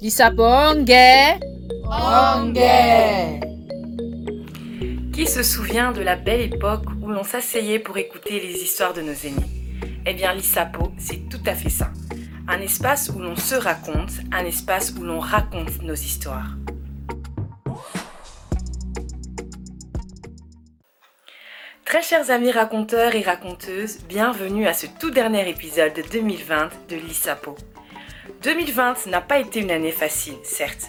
Lisabongue. Qui se souvient de la belle époque où l'on s'asseyait pour écouter les histoires de nos aînés? Eh bien, l'ISAPO, c'est tout à fait ça. Un espace où l'on se raconte, un espace où l'on raconte nos histoires. Très chers amis raconteurs et raconteuses, bienvenue à ce tout dernier épisode de 2020 de l'ISAPO. 2020 n'a pas été une année facile, certes,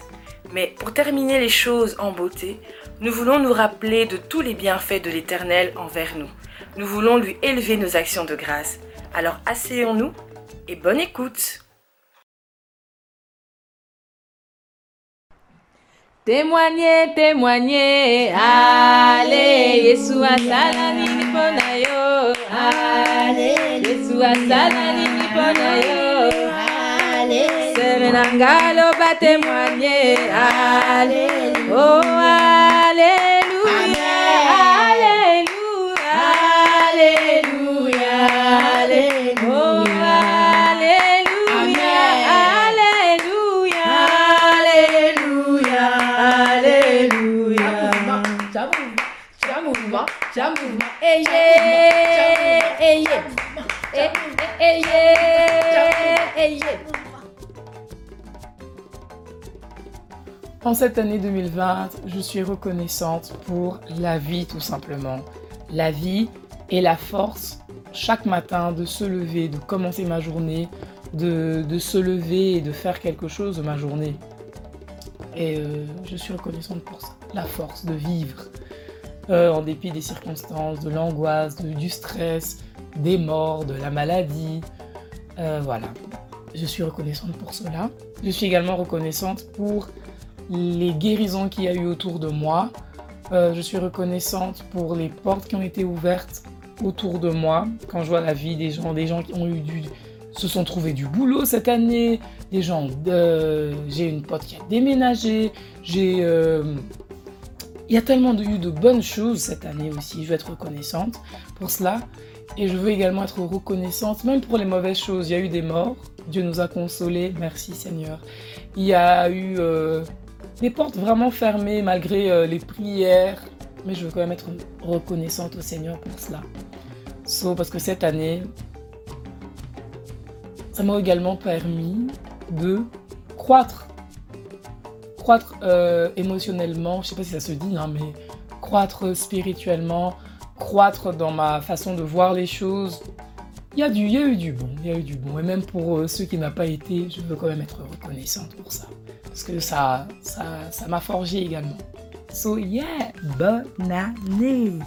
mais pour terminer les choses en beauté, nous voulons nous rappeler de tous les bienfaits de l'Éternel envers nous. Nous voulons lui élever nos actions de grâce. Alors asseyons-nous et bonne écoute. Témoignez, témoignez, allez, Yesu asala nini mpona yo, allez, Yesu asala nini mpona yo, ngai allez, oh alléluia, En cette année 2020, je suis reconnaissante pour la vie tout simplement. La vie et la force chaque matin de se lever, de commencer ma journée, de, se lever et de faire quelque chose de ma journée. Et euh, je suis reconnaissante pour ça. La force de vivre euh, en dépit des circonstances, de l'angoisse, du stress, des morts, de la maladie. Euh, voilà. Je suis reconnaissante pour cela. Je suis également reconnaissante pour les guérisons qu'il y a eu autour de moi. Euh, je suis reconnaissante pour les portes qui ont été ouvertes autour de moi. Quand je vois la vie des gens, des gens qui ont eu du, se sont trouvés du boulot cette année, des gens, euh, j'ai une pote qui a déménagé, j'ai, euh, il y a tellement eu de bonnes choses cette année aussi. Je veux être reconnaissante pour cela. Et je veux également être reconnaissante, même pour les mauvaises choses. Il y a eu des morts. Dieu nous a consolés. Merci Seigneur. Il y a eu euh, des portes vraiment fermées malgré euh, les prières. Mais je veux quand même être reconnaissante au Seigneur pour cela. So, parce que cette année, ça m'a également permis de croître. Croître euh, émotionnellement, je sais pas si ça se dit, hein, mais croître spirituellement, croître dans ma façon de voir les choses. Il y, a du, il y a eu du bon, il y a eu du bon. Et même pour euh, ceux qui n'ont pas été, je veux quand même être reconnaissante pour ça. Parce que ça ça ça m'a forgé également. So yeah, bonne année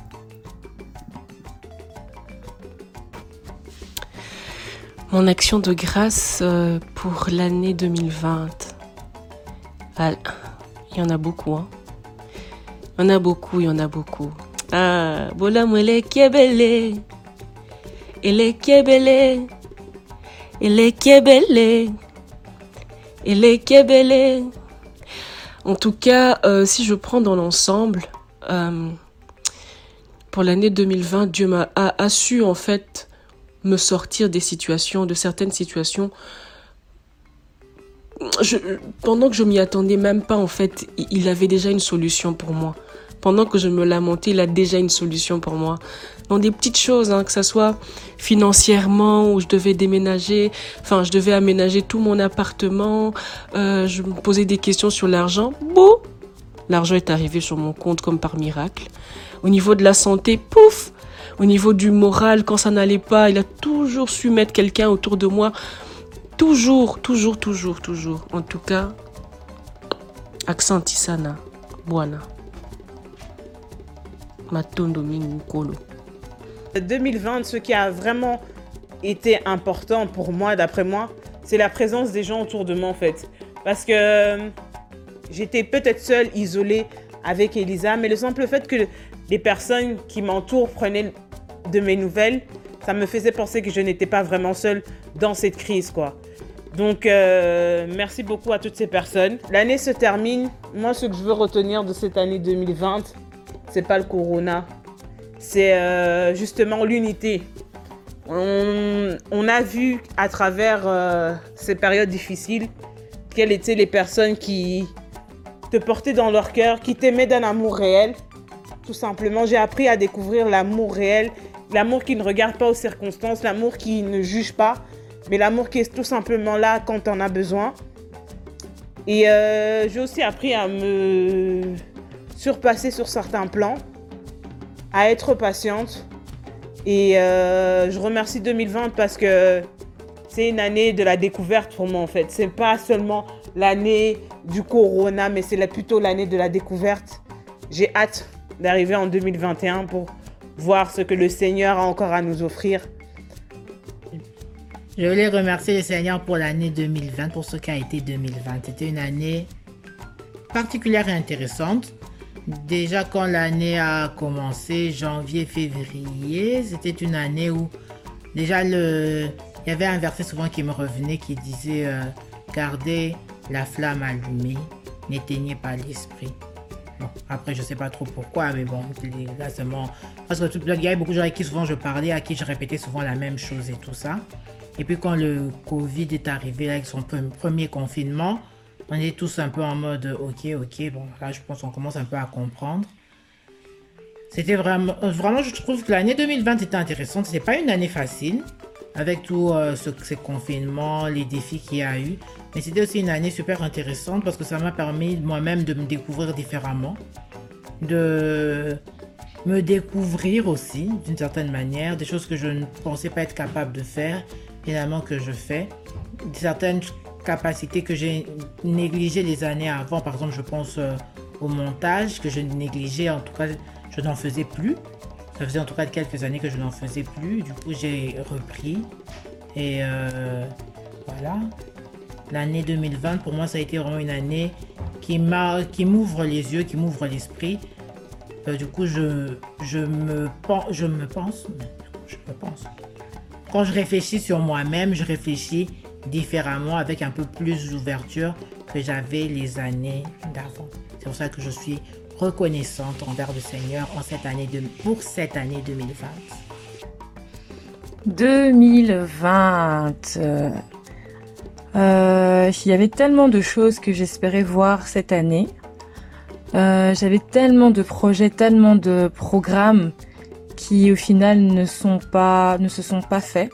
Mon action de grâce euh, pour l'année 2020. Ah, Il y en a beaucoup, hein. Il y en a beaucoup, il y en a beaucoup. Ah, bola mwele kiebele. Ele kiebele. Ele kiebele. Ele kiebele. En tout cas, euh, si je prends dans l'ensemble, euh, pour l'année 2020, Dieu m'a a, su en fait me sortir des situations, de certaines situations. Pendant que je m'y attendais même pas, en fait, il avait déjà une solution pour moi. Pendant que je me lamentais, il a déjà une solution pour moi. Dans des petites choses, hein, que ça soit financièrement, où je devais déménager, enfin, je devais aménager tout mon appartement, euh, je me posais des questions sur l'argent. Bon, l'argent est arrivé sur mon compte comme par miracle. Au niveau de la santé, pouf, au niveau du moral, quand ça n'allait pas, il a toujours su mettre quelqu'un autour de moi. Toujours, toujours, toujours, toujours. En tout cas, accent Tisana, Buana. Matondo Mingukolo. 2020, ce qui a vraiment été important pour moi, d'après moi, c'est la présence des gens autour de moi en fait. Parce que euh, j'étais peut-être seule, isolée avec Elisa, mais le simple fait que les personnes qui m'entourent prenaient de mes nouvelles, ça me faisait penser que je n'étais pas vraiment seule dans cette crise quoi. Donc euh, merci beaucoup à toutes ces personnes. L'année se termine. Moi, ce que je veux retenir de cette année 2020, c'est pas le corona, c'est euh, justement l'unité. On, a vu à travers euh, ces périodes difficiles quelles étaient les personnes qui te portaient dans leur cœur, qui t'aimaient d'un amour réel. Tout simplement, j'ai appris à découvrir l'amour réel, l'amour qui ne regarde pas aux circonstances, l'amour qui ne juge pas, mais l'amour qui est tout simplement là quand on a besoin. Et euh, j'ai aussi appris à me surpasser sur certains plans, à être patiente. Et euh, je remercie 2020 parce que c'est une année de la découverte pour moi en fait. C'est pas seulement l'année du corona, mais c'est plutôt l'année de la découverte. J'ai hâte d'arriver en 2021 pour voir ce que le Seigneur a encore à nous offrir. Je voulais remercier le Seigneur pour l'année 2020, pour ce qu'a été 2020. C'était une année particulière et intéressante. Déjà quand l'année a commencé, janvier, février, c'était une année où déjà le... il y avait un verset souvent qui me revenait qui disait euh, Gardez la flamme allumée, n'éteignez pas l'esprit. Bon, après, je sais pas trop pourquoi, mais bon, là, seulement. Parce que tout, il y avait beaucoup de gens avec qui souvent je parlais, à qui je répétais souvent la même chose et tout ça. Et puis, quand le Covid est arrivé avec son premier confinement, on est tous un peu en mode ok, ok, bon, là je pense qu'on commence un peu à comprendre. C'était vraiment, vraiment, je trouve que l'année 2020 était intéressante. C'était pas une année facile avec tous euh, ces confinements, les défis qu'il y a eu. Mais c'était aussi une année super intéressante parce que ça m'a permis moi-même de me découvrir différemment, de me découvrir aussi d'une certaine manière, des choses que je ne pensais pas être capable de faire, finalement que je fais, certaines capacités que j'ai négligées les années avant. Par exemple, je pense euh, au montage que je négligeais, en tout cas, je n'en faisais plus. Ça faisait en tout cas quelques années que je n'en faisais plus. Du coup, j'ai repris. Et euh, voilà. L'année 2020, pour moi, ça a été vraiment une année qui m'ouvre les yeux, qui m'ouvre l'esprit. Euh, du coup, je me pense, je me pense. Quand je réfléchis sur moi-même, je réfléchis différemment, avec un peu plus d'ouverture que j'avais les années d'avant. C'est pour ça que je suis reconnaissante envers le Seigneur en cette année de, pour cette année 2020. 2020. Euh, il y avait tellement de choses que j'espérais voir cette année. Euh, j'avais tellement de projets, tellement de programmes qui au final ne sont pas, ne se sont pas faits.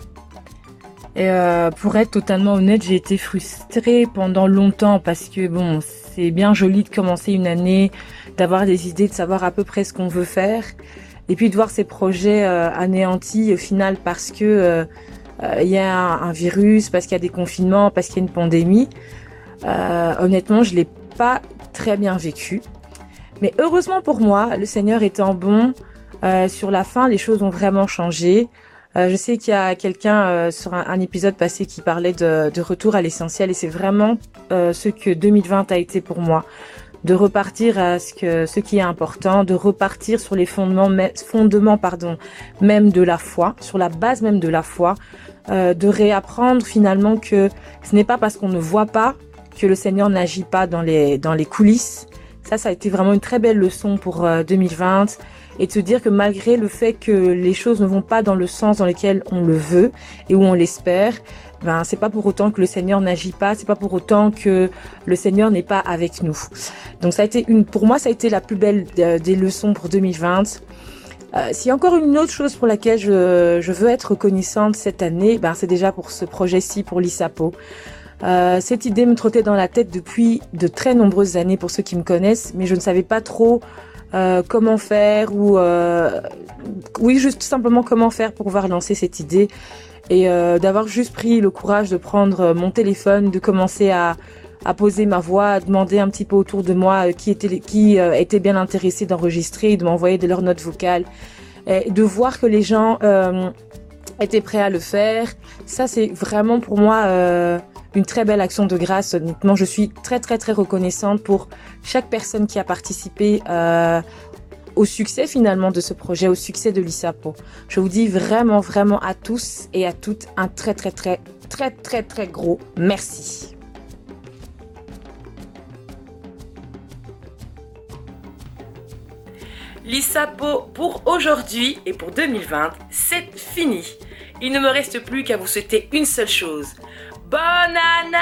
Et euh, pour être totalement honnête, j'ai été frustrée pendant longtemps parce que bon, c'est bien joli de commencer une année, d'avoir des idées, de savoir à peu près ce qu'on veut faire, et puis de voir ces projets euh, anéantis au final parce que euh, il y a un, virus, parce qu'il y a des confinements, parce qu'il y a une pandémie. honnêtement, je l'ai pas très bien vécu. Mais heureusement pour moi, le Seigneur étant bon, sur la fin, les choses ont vraiment changé. Euh, je sais qu'il y a quelqu'un euh, sur un, épisode passé qui parlait de, de retour à l'essentiel et c'est vraiment euh, ce que 2020 a été pour moi. De repartir à ce, que, ce qui est important, de repartir sur les fondements, fondements pardon, même de la foi, sur la base même de la foi, de réapprendre finalement que ce n'est pas parce qu'on ne voit pas que le Seigneur n'agit pas dans les, dans les coulisses. Ça, ça a été vraiment une très belle leçon pour 2020 et de se dire que malgré le fait que les choses ne vont pas dans le sens dans lequel on le veut et où on l'espère, ben c'est pas pour autant que le Seigneur n'agit pas, c'est pas pour autant que le Seigneur n'est pas avec nous. Donc ça a été une, pour moi ça a été la plus belle des leçons pour 2020. Euh, S'il y a encore une autre chose pour laquelle je, je veux être reconnaissante cette année, ben c'est déjà pour ce projet-ci pour l'ISAPO. Euh, cette idée me trottait dans la tête depuis de très nombreuses années pour ceux qui me connaissent, mais je ne savais pas trop euh, comment faire ou euh, oui juste simplement comment faire pour pouvoir lancer cette idée et euh, d'avoir juste pris le courage de prendre mon téléphone, de commencer à, à poser ma voix, à demander un petit peu autour de moi qui était qui était bien intéressé d'enregistrer, de m'envoyer de leurs notes vocales, et de voir que les gens étaient prêts à le faire. Ça c'est vraiment pour moi une très belle action de grâce. Honnêtement, je suis très très très reconnaissante pour chaque personne qui a participé euh, au succès finalement de ce projet, au succès de l'ISAPO. Je vous dis vraiment vraiment à tous et à toutes un très très très très très très gros merci. L'ISAPO pour aujourd'hui et pour 2020, c'est fini. Il ne me reste plus qu'à vous souhaiter une seule chose. Bonne année